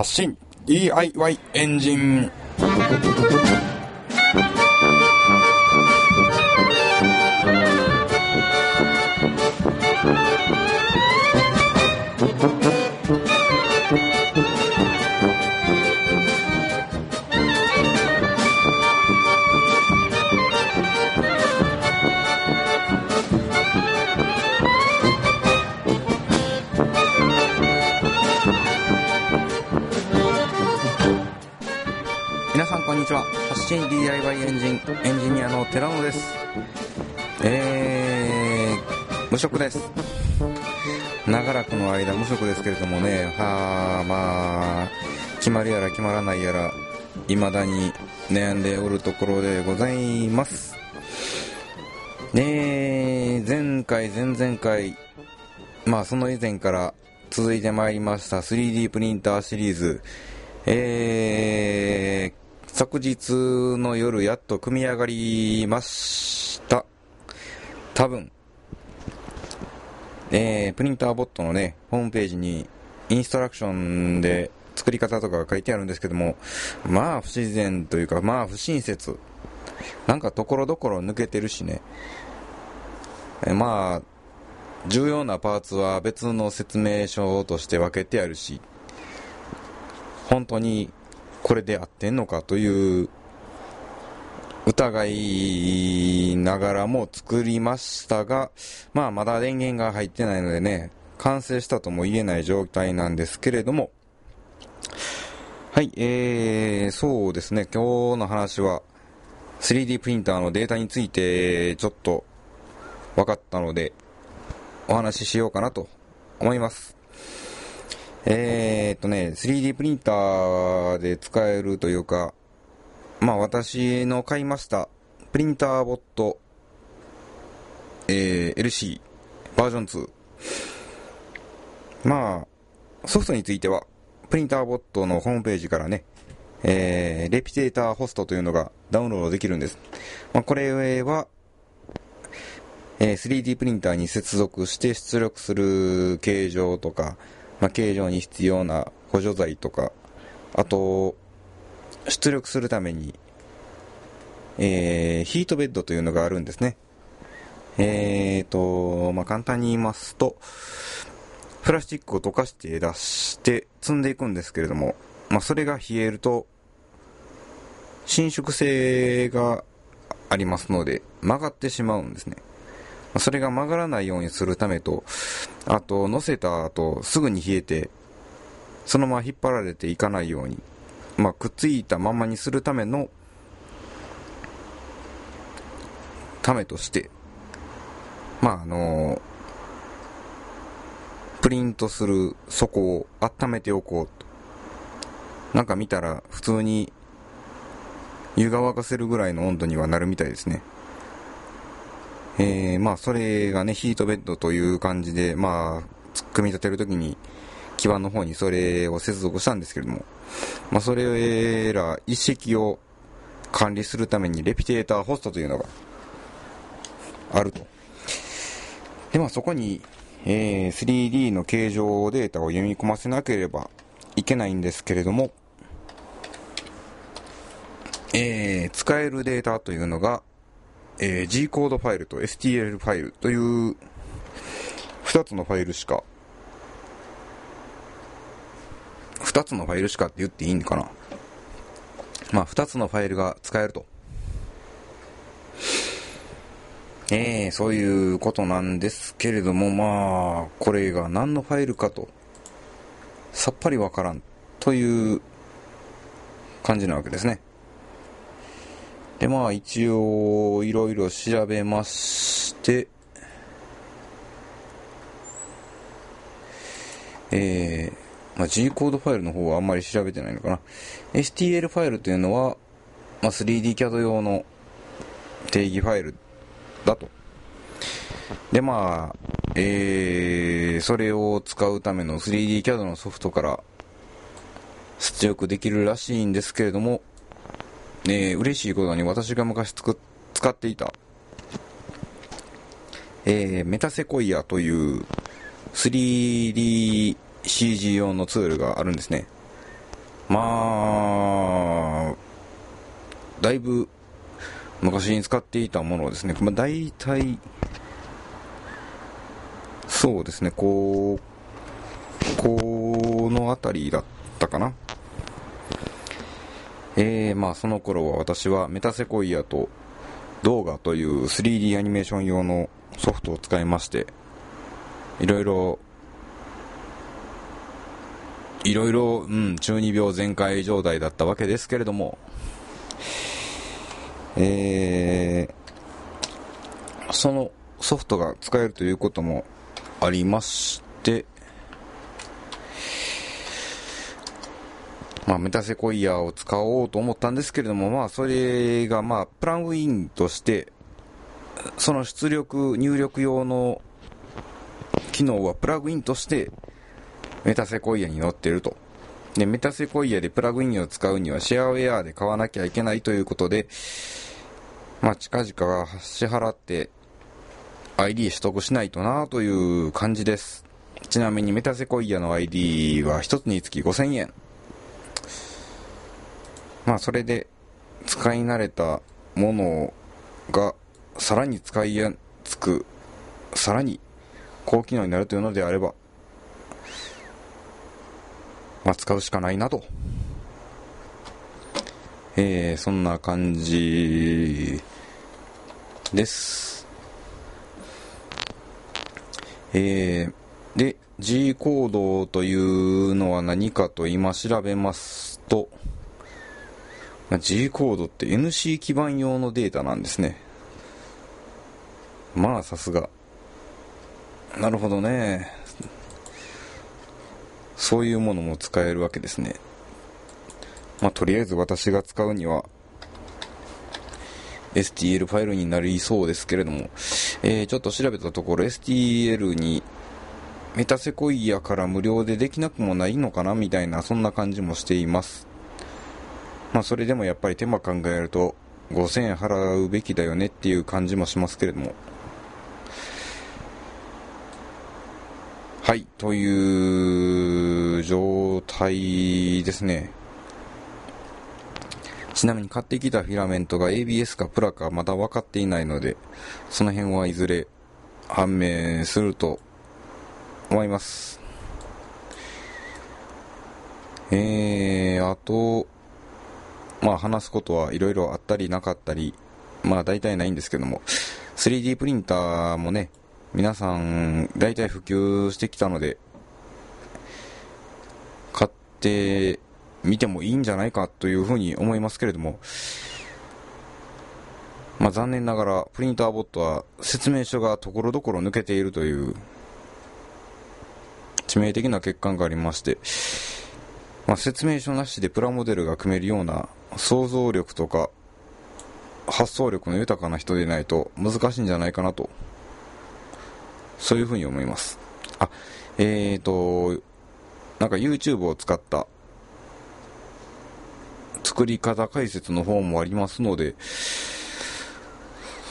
発信。DIY エンジン。信 DIY エンジンエンジニアの寺野です。えー、無職です。長らくの間無職ですけれどもね。はあまあ決まるやら決まらないやら未だに悩んでおるところでございます。ねえ前回前々回まあその以前から続いてまいりました 3D プリンターシリーズ。えー、昨日の夜やっと組み上がりました。多分。えー、プリンターボットのね、ホームページにインストラクションで作り方とかが書いてあるんですけども、まあ不自然というか、まあ不親切。なんかところどころ抜けてるしね。えまあ、重要なパーツは別の説明書として分けてあるし、本当にこれで合ってんのかという疑いながらも作りましたが、まあまだ電源が入ってないのでね、完成したとも言えない状態なんですけれども、はい、えー、そうですね、今日の話は 3D プリンターのデータについてちょっと分かったので、お話ししようかなと思います。えー、っとね、3D プリンターで使えるというか、まあ私の買いましたプリンターボット、えー、LC バージョン2。まあ、ソフトについては、プリンターボットのホームページからね、えー、レピテーターホストというのがダウンロードできるんです。まあ、これは、えー 3D プリンターに接続して出力する形状とか、まあ、形状に必要な補助材とか、あと、出力するために、えーヒートベッドというのがあるんですね。えーと、まあ、簡単に言いますと、プラスチックを溶かして出して積んでいくんですけれども、まあ、それが冷えると、伸縮性がありますので、曲がってしまうんですね。まそれが曲がらないようにするためと、あと、乗せた後、すぐに冷えて、そのまま引っ張られていかないように、まあ、くっついたままにするための、ためとして、まあ、あのプリントする底を温めておこうと。なんか見たら、普通に、湯が沸かせるぐらいの温度にはなるみたいですね。えー、まあ、それがね、ヒートベッドという感じで、まあ、組み立てるときに、基板の方にそれを接続したんですけれども、まあ、それら一式を管理するためにレピテーターホストというのがあると。で、まあ、そこに、えー 3D の形状データを読み込ませなければいけないんですけれども、えー使えるデータというのが、えー G コードファイルと STL ファイルという2つのファイルしか、2つのファイルしかって言っていいんかな。まあ、2つのファイルが使えると。えー、そういうことなんですけれども、まあ、これが何のファイルかと、さっぱりわからんという感じなわけですね。で、まあ一応いろいろ調べまして、えー、まあ、G コードファイルの方はあんまり調べてないのかな。STL ファイルというのは、まあ、3D CAD 用の定義ファイルだと。で、まあ、えー、それを使うための 3D CAD のソフトから出力できるらしいんですけれども、えー、嬉しいことに私が昔つく使っていた、えー、メタセコイアという 3DCG 用のツールがあるんですね。まあ、だいぶ昔に使っていたものですね、まあ、大体、そうですね、こう、この辺りだったかな。えー、まあその頃は私はメタセコイアと動画という 3D アニメーション用のソフトを使いまして、いろいろ、いろいろ、うん、中二病全開状態だったわけですけれども、えー、そのソフトが使えるということもありまして、まあ、メタセコイヤーを使おうと思ったんですけれども、まあ、それが、まあ、プラグインとして、その出力、入力用の機能はプラグインとして、メタセコイヤに載ってると。で、メタセコイヤでプラグインを使うにはシェアウェアで買わなきゃいけないということで、まあ、近々支払って ID 取得しないとなという感じです。ちなみにメタセコイヤの ID は1つにつき5000円。まあそれで使い慣れたものがさらに使いやすく、さらに高機能になるというのであれば、まあ使うしかないなと。えー、そんな感じです。えー、で、G コードというのは何かと今調べますと、まあ、G コードって NC 基盤用のデータなんですね。まあ、さすが。なるほどね。そういうものも使えるわけですね。まあ、とりあえず私が使うには、STL ファイルになりそうですけれども、えー、ちょっと調べたところ STL にメタセコイアから無料でできなくもないのかなみたいな、そんな感じもしています。まあそれでもやっぱり手間考えると5000円払うべきだよねっていう感じもしますけれども。はい、という状態ですね。ちなみに買ってきたフィラメントが ABS かプラかまだ分かっていないので、その辺はいずれ判明すると思います。えー、あと、まあ話すことはいろいろあったりなかったり、まあ大体ないんですけども、3D プリンターもね、皆さん大体普及してきたので、買ってみてもいいんじゃないかというふうに思いますけれども、まあ残念ながらプリンターボットは説明書がところどころ抜けているという致命的な欠陥がありまして、まあ、説明書なしでプラモデルが組めるような想像力とか発想力の豊かな人でないと難しいんじゃないかなと。そういうふうに思います。あえーとなんか YouTube を使った作り方解説の方もありますので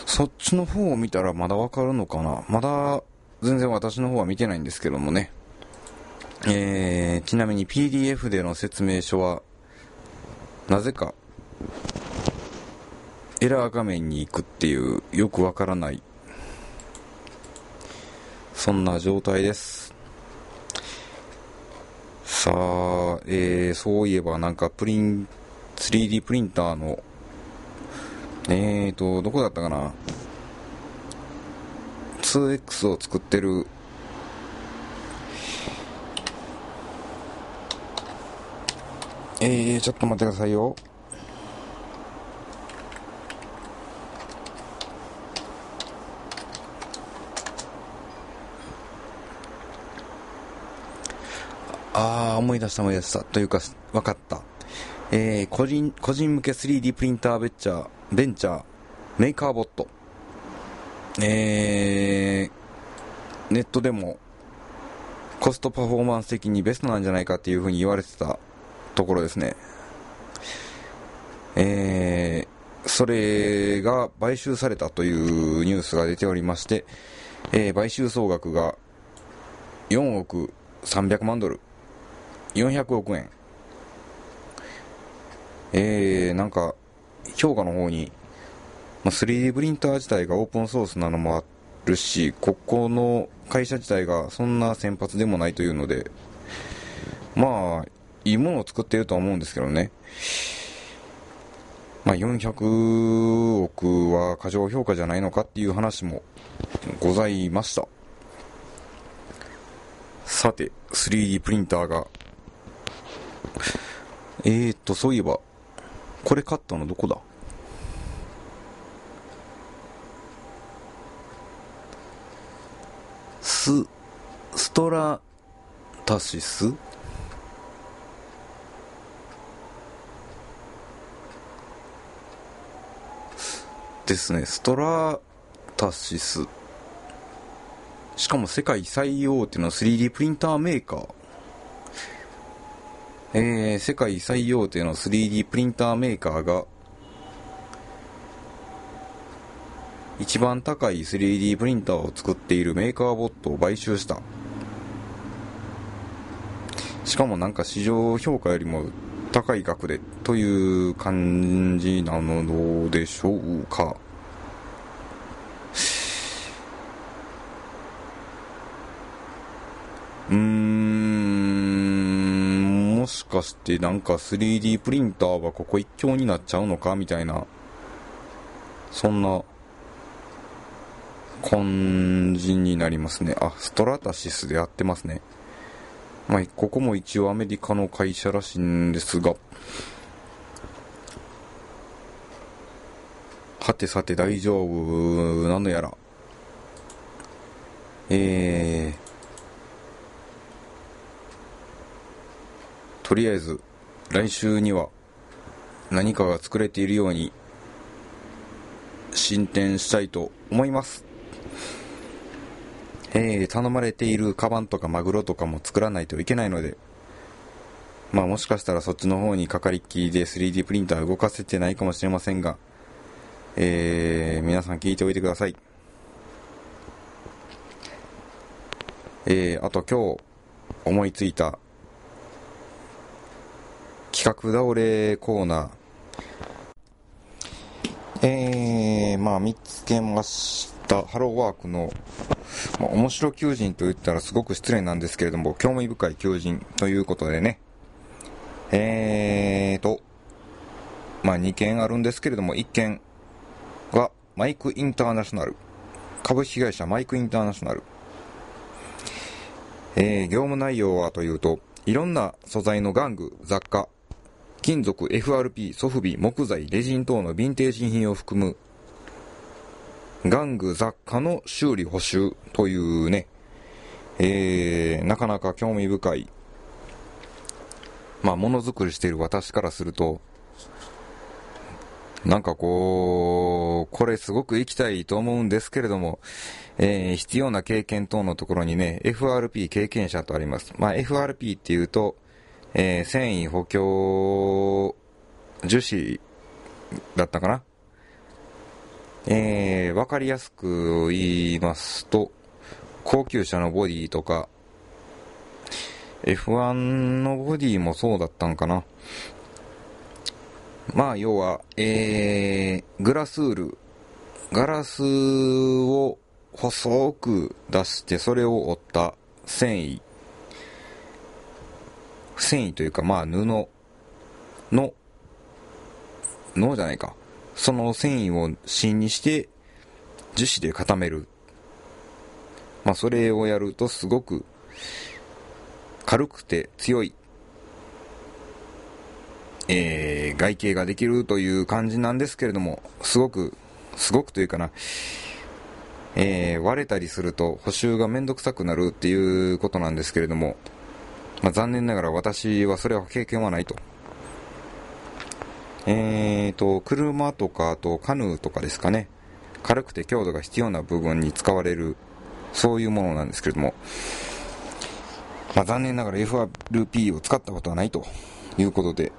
そっちの方を見たらまだわかるのかな。まだ全然私の方は見てないんですけどもね。えー、ちなみに PDF での説明書はなぜか、エラー画面に行くっていう、よくわからない、そんな状態です。さあ、えー、そういえばなんかプリン、3D プリンターの、えーと、どこだったかな？2X を作ってるえー、ちょっと待ってくださいよ。ああ、思い出した思い出した。というか、分かった。えー、個人、個人向け 3D プリンターベンチャー、ベンチャー、メーカーボット。えー、ネットでも、コストパフォーマンス的にベストなんじゃないかっていうふうに言われてたところですね。えー、それが買収されたというニュースが出ておりまして、えー、買収総額が4億300万ドル、400億円えー、なんか、評価の方に、まあ、3D プリンター自体がオープンソースなのもあるし、ここの会社自体がそんな先発でもないというので、まあ、いいものを作っているとは思うんですけどね。まあ、400億は過剰評価じゃないのかっていう話もございました。さて、3D プリンターが、えーと、そういえば、これ買ったのどこだ？ス、ストラタシス？ですね、ストラタシス。しかも世界最大手の 3D プリンターメーカー。えー、世界最大手の 3D プリンターメーカーが、一番高い 3D プリンターを作っているメーカーボットを買収した。しかもなんか市場評価よりも高い額でという感じなのでしょうか。うーん、もしかしてなんか 3D プリンターはここ一強になっちゃうのかみたいな、そんな感じになりますね。あ、ストラタシスでやってますね。まあ、ここも一応アメリカの会社らしいんですが、はてさて大丈夫なのやら。えー、とりあえず来週には何かが作れているように進展したいと思います。えー、頼まれているカバンとかマグロとかも作らないといけないので、まあもしかしたらそっちの方にかかりっきりで 3D プリンター動かせてないかもしれませんが、えー、皆さん聞いておいてください。えー、あと今日思いついた企画倒れコーナー。えー、まあ見つけました。ハローワークのまあ、面白求人と言ったらすごく失礼なんですけれども、興味深い求人ということでね、えーと、まあ、2件あるんですけれども、1件がマイクインターナショナル。株式会社マイクインターナショナル。えー、業務内容はというと、いろんな素材の玩具、雑貨、金属、FRP、ソフビ、木材、レジン等のヴィンテージ品を含む玩具雑貨の修理補修というね、えー、なかなか興味深い、まあ、ものづくりしている私からすると、なんかこう、これすごく行きたいと思うんですけれども、えー、必要な経験等のところにね、FRP 経験者とあります。まあ、FRP っていうと、えー、繊維補強樹脂だったかなえー、わかりやすく言いますと、高級車のボディとか、F1 のボディもそうだったんかな。まあ、要は、えー、グラスール、ガラスを細く出して、それを折った繊維、繊維というか、まあ、布の、布じゃないか。その繊維を芯にして樹脂で固める。まあ、それをやるとすごく軽くて強い、えー、外形ができるという感じなんですけれども、すごく、すごくというかな、えー、割れたりすると補修がめんどくさくなるっていうことなんですけれども、まあ、残念ながら私はそれは経験はないと。えーと、車とか、あとカヌーとかですかね。軽くて強度が必要な部分に使われる、そういうものなんですけれども、まあ、残念ながら FRP を使ったことはないということで、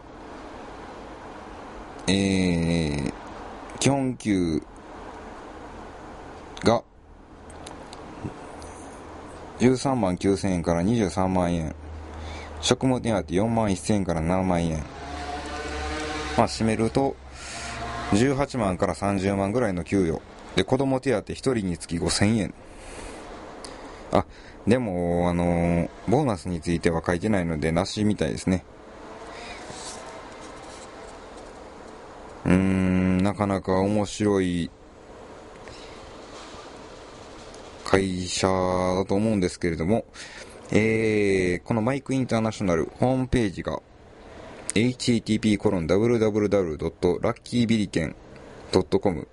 えー、基本給が13万9000円から23万円、職務手当4万1000円から7万円、まあ、締めると、18万から30万ぐらいの給与。で、子供手当1人につき5000円。あ、でも、あのーボーナスについては書いてないので、なしみたいですね。うーん、なかなか面白い会社だと思うんですけれども、えー、このマイクインターナショナルホームページが http コロン www.luckybilliken.com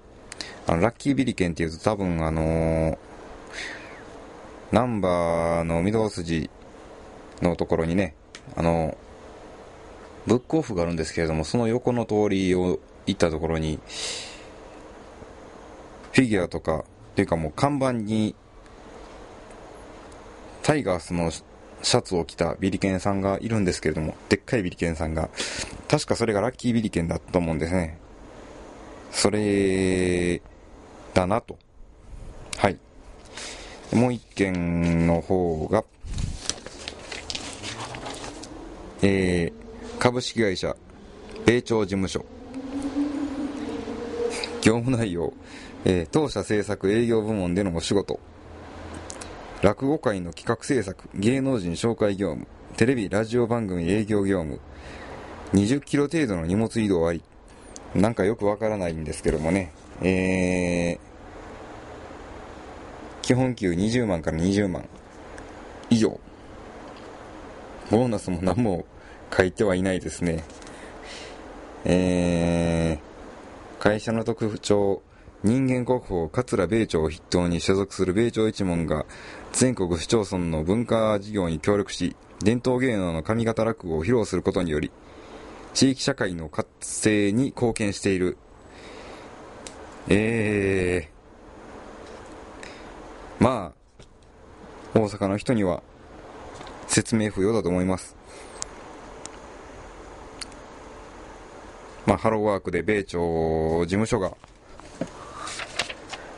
あの、ラッキービリケンっていうと多分あのーナンバーの御堂筋のところにね、あの、ブックオフがあるんですけれども、その横の通りを行ったところに、フィギュアとか、っていうかもう看板に、タイガースのシャツを着たビリケンさんがいるんですけれども、でっかいビリケンさんが、確かそれがラッキービリケンだったと思うんですね。それ、だなと。はい。もう一件の方が、えー、株式会社、米朝事務所。業務内容、えー当社制作営業部門でのお仕事。落語会の企画制作、芸能人紹介業務、テレビ、ラジオ番組営業業務、20キロ程度の荷物移動あり。なんかよくわからないんですけどもね。えー、基本給20万から20万以上。ボーナスも何も書いてはいないですね。えー、会社の特徴、人間国宝桂米朝を筆頭に所属する米朝一門が全国市町村の文化事業に協力し、伝統芸能の上方落語を披露することにより、地域社会の活性に貢献している。えー、まあ、大阪の人には説明不要だと思います。まあ、ハローワークで米朝事務所が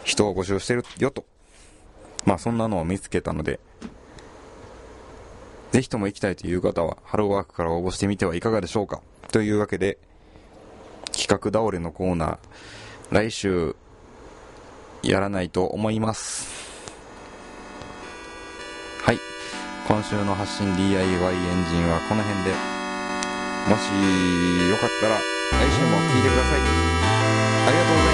人を募集してるよと。まあ、そんなのを見つけたので、ぜひとも行きたいという方は、ハローワークから応募してみてはいかがでしょうか。というわけで、企画倒れのコーナー、来週、やらないと思います。はい。今週の発信 DIY エンジンはこの辺で、もしよかったら来週も聞いてください。ありがとうございました。